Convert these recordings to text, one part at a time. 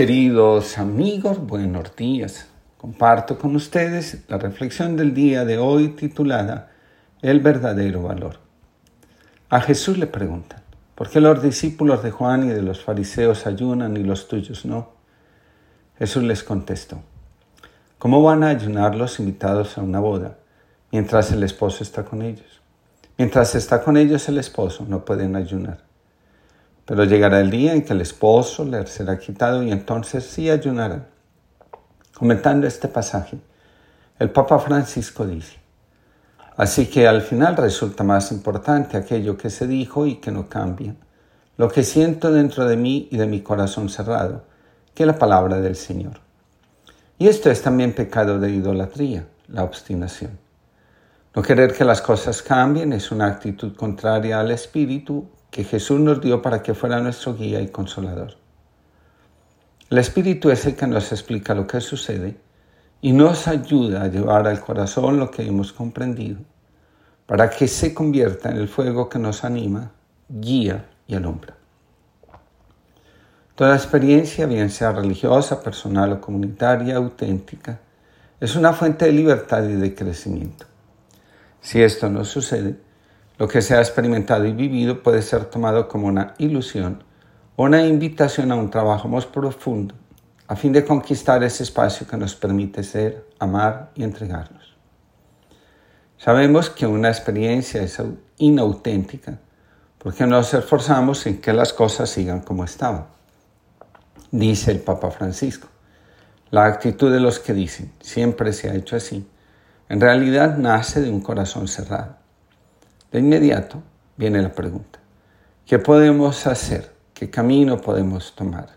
Queridos amigos, buenos días. Comparto con ustedes la reflexión del día de hoy titulada El verdadero valor. A Jesús le preguntan, ¿por qué los discípulos de Juan y de los fariseos ayunan y los tuyos no? Jesús les contestó, ¿cómo van a ayunar los invitados a una boda mientras el esposo está con ellos? Mientras está con ellos el esposo, no pueden ayunar. Pero llegará el día en que el esposo le será quitado y entonces sí ayunarán. Comentando este pasaje, el Papa Francisco dice, así que al final resulta más importante aquello que se dijo y que no cambia, lo que siento dentro de mí y de mi corazón cerrado, que la palabra del Señor. Y esto es también pecado de idolatría, la obstinación. No querer que las cosas cambien es una actitud contraria al Espíritu que Jesús nos dio para que fuera nuestro guía y consolador. El Espíritu es el que nos explica lo que sucede y nos ayuda a llevar al corazón lo que hemos comprendido, para que se convierta en el fuego que nos anima, guía y alumbra. Toda experiencia, bien sea religiosa, personal o comunitaria, auténtica, es una fuente de libertad y de crecimiento. Si esto no sucede, lo que se ha experimentado y vivido puede ser tomado como una ilusión o una invitación a un trabajo más profundo a fin de conquistar ese espacio que nos permite ser, amar y entregarnos. Sabemos que una experiencia es inauténtica porque nos esforzamos en que las cosas sigan como estaban. Dice el Papa Francisco, la actitud de los que dicen, siempre se ha hecho así, en realidad nace de un corazón cerrado de inmediato viene la pregunta, ¿qué podemos hacer? ¿Qué camino podemos tomar?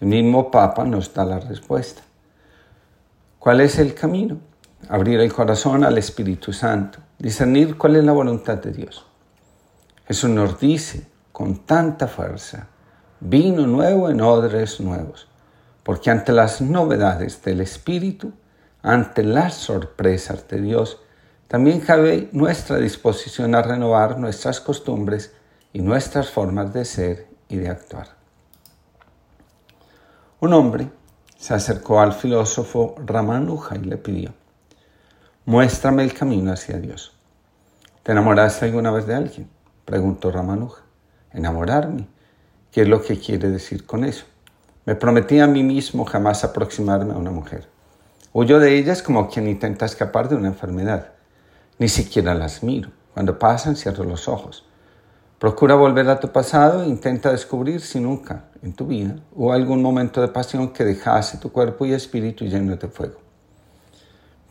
El mismo Papa nos da la respuesta. ¿Cuál es el camino? Abrir el corazón al Espíritu Santo, discernir cuál es la voluntad de Dios. Jesús nos dice con tanta fuerza, vino nuevo en odres nuevos, porque ante las novedades del Espíritu, ante las sorpresas de Dios, también cabe nuestra disposición a renovar nuestras costumbres y nuestras formas de ser y de actuar. Un hombre se acercó al filósofo Ramanuja y le pidió, muéstrame el camino hacia Dios. ¿Te enamoraste alguna vez de alguien? preguntó Ramanuja. ¿Enamorarme? ¿Qué es lo que quiere decir con eso? Me prometí a mí mismo jamás aproximarme a una mujer. Huyo de ellas como quien intenta escapar de una enfermedad. Ni siquiera las miro. Cuando pasan, cierro los ojos. Procura volver a tu pasado e intenta descubrir si nunca en tu vida hubo algún momento de pasión que dejase tu cuerpo y espíritu lleno de fuego.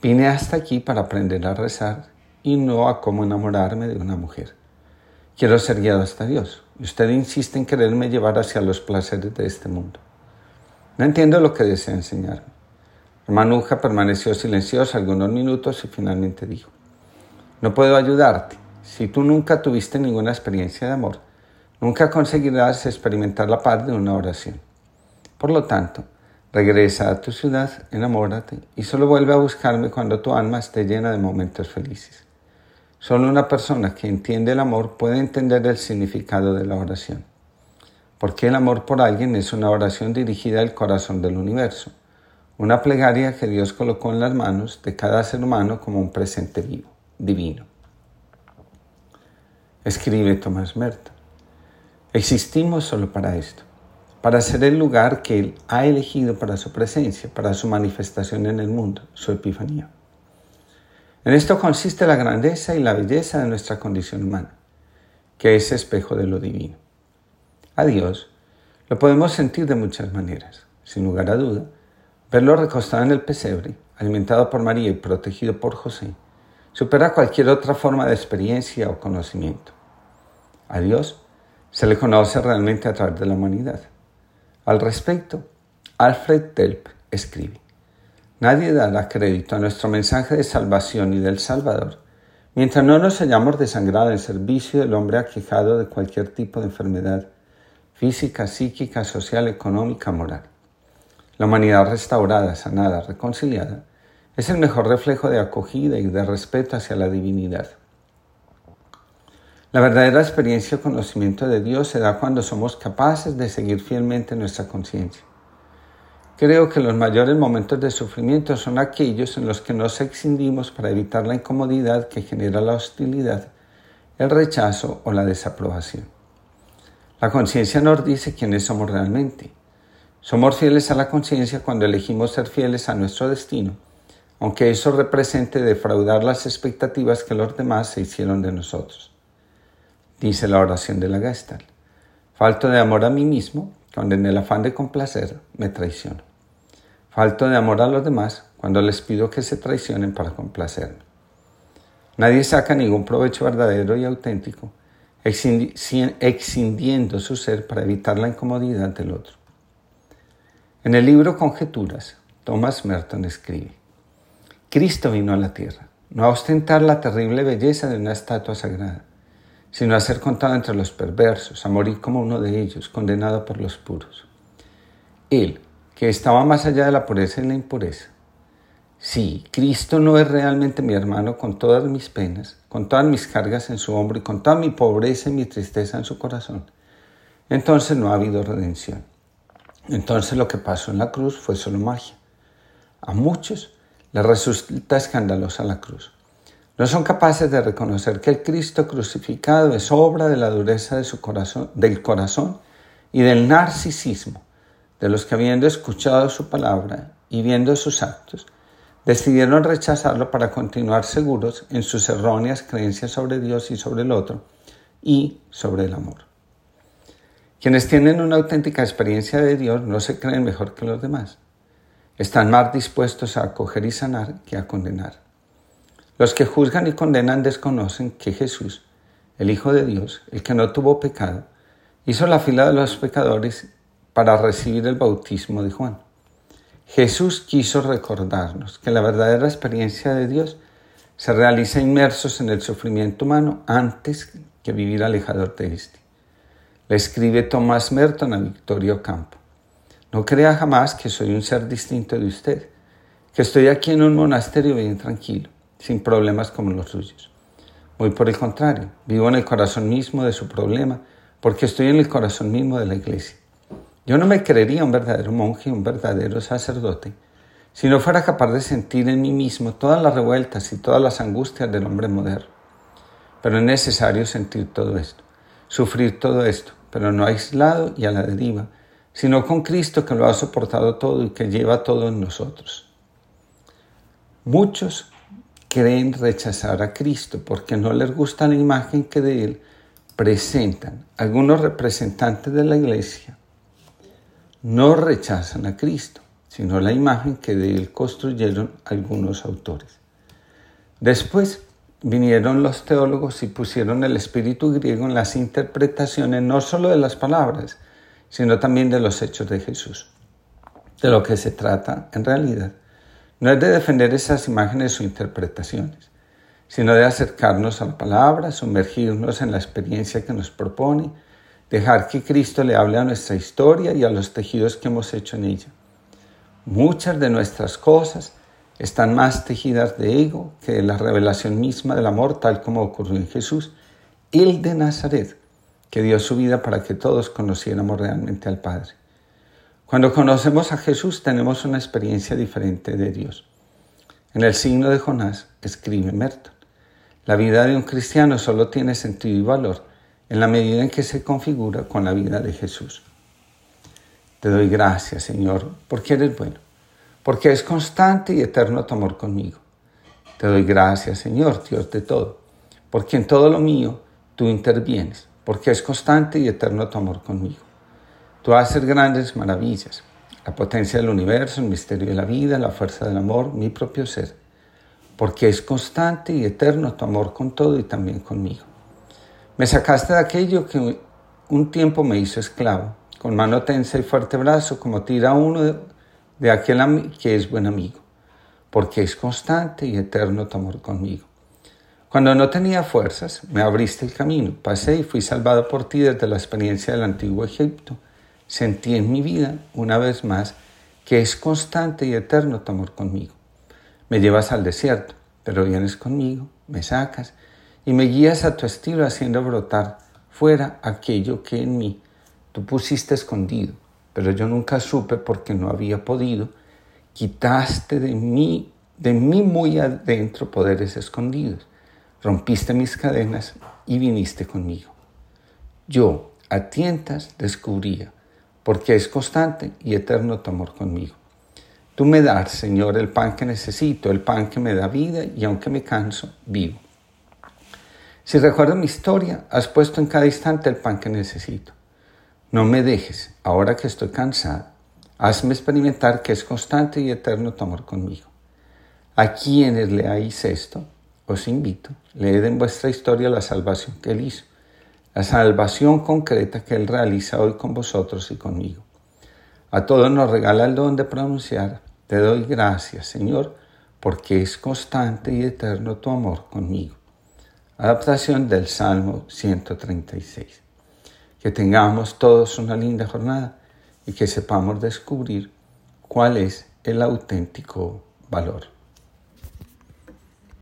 Vine hasta aquí para aprender a rezar y no a cómo enamorarme de una mujer. Quiero ser guiado hasta Dios usted insiste en quererme llevar hacia los placeres de este mundo. No entiendo lo que desea enseñarme. Manuja permaneció silenciosa algunos minutos y finalmente dijo, no puedo ayudarte. Si tú nunca tuviste ninguna experiencia de amor, nunca conseguirás experimentar la paz de una oración. Por lo tanto, regresa a tu ciudad, enamórate y solo vuelve a buscarme cuando tu alma esté llena de momentos felices. Solo una persona que entiende el amor puede entender el significado de la oración. Porque el amor por alguien es una oración dirigida al corazón del universo, una plegaria que Dios colocó en las manos de cada ser humano como un presente vivo divino. Escribe Tomás Merton. Existimos solo para esto, para ser el lugar que Él ha elegido para su presencia, para su manifestación en el mundo, su epifanía. En esto consiste la grandeza y la belleza de nuestra condición humana, que es espejo de lo divino. A Dios lo podemos sentir de muchas maneras. Sin lugar a duda, verlo recostado en el pesebre, alimentado por María y protegido por José, supera cualquier otra forma de experiencia o conocimiento. A Dios se le conoce realmente a través de la humanidad. Al respecto, Alfred Delp escribe, Nadie dará crédito a nuestro mensaje de salvación y del Salvador mientras no nos hayamos desangrado en servicio del hombre aquejado de cualquier tipo de enfermedad física, psíquica, social, económica, moral. La humanidad restaurada, sanada, reconciliada, es el mejor reflejo de acogida y de respeto hacia la divinidad. La verdadera experiencia o conocimiento de Dios se da cuando somos capaces de seguir fielmente nuestra conciencia. Creo que los mayores momentos de sufrimiento son aquellos en los que nos exindimos para evitar la incomodidad que genera la hostilidad, el rechazo o la desaprobación. La conciencia nos dice quiénes somos realmente. Somos fieles a la conciencia cuando elegimos ser fieles a nuestro destino, aunque eso represente defraudar las expectativas que los demás se hicieron de nosotros. Dice la oración de la Gestalt. Falto de amor a mí mismo cuando en el afán de complacer me traiciono. Falto de amor a los demás cuando les pido que se traicionen para complacerme. Nadie saca ningún provecho verdadero y auténtico, excindiendo su ser para evitar la incomodidad del otro. En el libro Conjeturas, Thomas Merton escribe, Cristo vino a la tierra, no a ostentar la terrible belleza de una estatua sagrada, sino a ser contado entre los perversos, a morir como uno de ellos, condenado por los puros. Él, que estaba más allá de la pureza y la impureza. Sí, Cristo no es realmente mi hermano con todas mis penas, con todas mis cargas en su hombro y con toda mi pobreza y mi tristeza en su corazón. Entonces no ha habido redención. Entonces lo que pasó en la cruz fue solo magia. A muchos les resulta escandalosa la cruz. No son capaces de reconocer que el Cristo crucificado es obra de la dureza de su corazón, del corazón y del narcisismo de los que habiendo escuchado su palabra y viendo sus actos, decidieron rechazarlo para continuar seguros en sus erróneas creencias sobre Dios y sobre el otro y sobre el amor. Quienes tienen una auténtica experiencia de Dios no se creen mejor que los demás. Están más dispuestos a acoger y sanar que a condenar. Los que juzgan y condenan desconocen que Jesús, el Hijo de Dios, el que no tuvo pecado, hizo la fila de los pecadores para recibir el bautismo de Juan. Jesús quiso recordarnos que la verdadera experiencia de Dios se realiza inmersos en el sufrimiento humano antes que vivir alejados de éste. Le escribe Tomás Merton a Victorio Campo. No crea jamás que soy un ser distinto de usted, que estoy aquí en un monasterio bien tranquilo sin problemas como los suyos. Muy por el contrario, vivo en el corazón mismo de su problema, porque estoy en el corazón mismo de la iglesia. Yo no me creería un verdadero monje, un verdadero sacerdote, si no fuera capaz de sentir en mí mismo todas las revueltas y todas las angustias del hombre moderno. Pero es necesario sentir todo esto, sufrir todo esto, pero no aislado y a la deriva, sino con Cristo que lo ha soportado todo y que lleva todo en nosotros. Muchos creen rechazar a Cristo porque no les gusta la imagen que de Él presentan. Algunos representantes de la iglesia no rechazan a Cristo, sino la imagen que de Él construyeron algunos autores. Después vinieron los teólogos y pusieron el espíritu griego en las interpretaciones no solo de las palabras, sino también de los hechos de Jesús. De lo que se trata en realidad no es de defender esas imágenes o interpretaciones, sino de acercarnos a la palabra, sumergirnos en la experiencia que nos propone, dejar que Cristo le hable a nuestra historia y a los tejidos que hemos hecho en ella. Muchas de nuestras cosas están más tejidas de ego que de la revelación misma del amor tal como ocurrió en Jesús, el de Nazaret, que dio su vida para que todos conociéramos realmente al Padre. Cuando conocemos a Jesús tenemos una experiencia diferente de Dios. En el signo de Jonás escribe Merton, la vida de un cristiano solo tiene sentido y valor en la medida en que se configura con la vida de Jesús. Te doy gracias, Señor, porque eres bueno, porque es constante y eterno tu amor conmigo. Te doy gracias, Señor, Dios de todo, porque en todo lo mío tú intervienes, porque es constante y eterno tu amor conmigo. Tú haces grandes maravillas, la potencia del universo, el misterio de la vida, la fuerza del amor, mi propio ser, porque es constante y eterno tu amor con todo y también conmigo. Me sacaste de aquello que un tiempo me hizo esclavo, con mano tensa y fuerte brazo, como tira uno de, aquel que es buen amigo, porque es constante y eterno tu amor conmigo. Cuando no tenía fuerzas, me abriste el camino, pasé y fui salvado por ti desde la experiencia del antiguo Egipto sentí en mi vida, una vez más, que es constante y eterno tu amor conmigo. Me llevas al desierto, pero vienes conmigo, me sacas y me guías a tu estilo haciendo brotar fuera aquello que en mí tú pusiste escondido, pero yo nunca supe porque no había podido. Quitaste de mí, de mí muy adentro poderes escondidos. Rompiste mis cadenas y viniste conmigo. Yo, a tientas, descubría, porque es constante y eterno tu amor conmigo. Tú me das, Señor, el pan que necesito, el pan que me da vida y aunque me canso, vivo. Si recuerdo mi historia, has puesto en cada instante el pan que necesito. No me dejes, ahora que estoy cansado, hazme experimentar que es constante y eterno tu amor conmigo. A quienes leáis esto, os invito, leed en vuestra historia la salvación que Él hizo, la salvación concreta que Él realiza hoy con vosotros y conmigo. A todos nos regala el don de pronunciar te doy gracias, Señor, porque es constante y eterno tu amor conmigo. Adaptación del Salmo 136. Que tengamos todos una linda jornada y que sepamos descubrir cuál es el auténtico valor.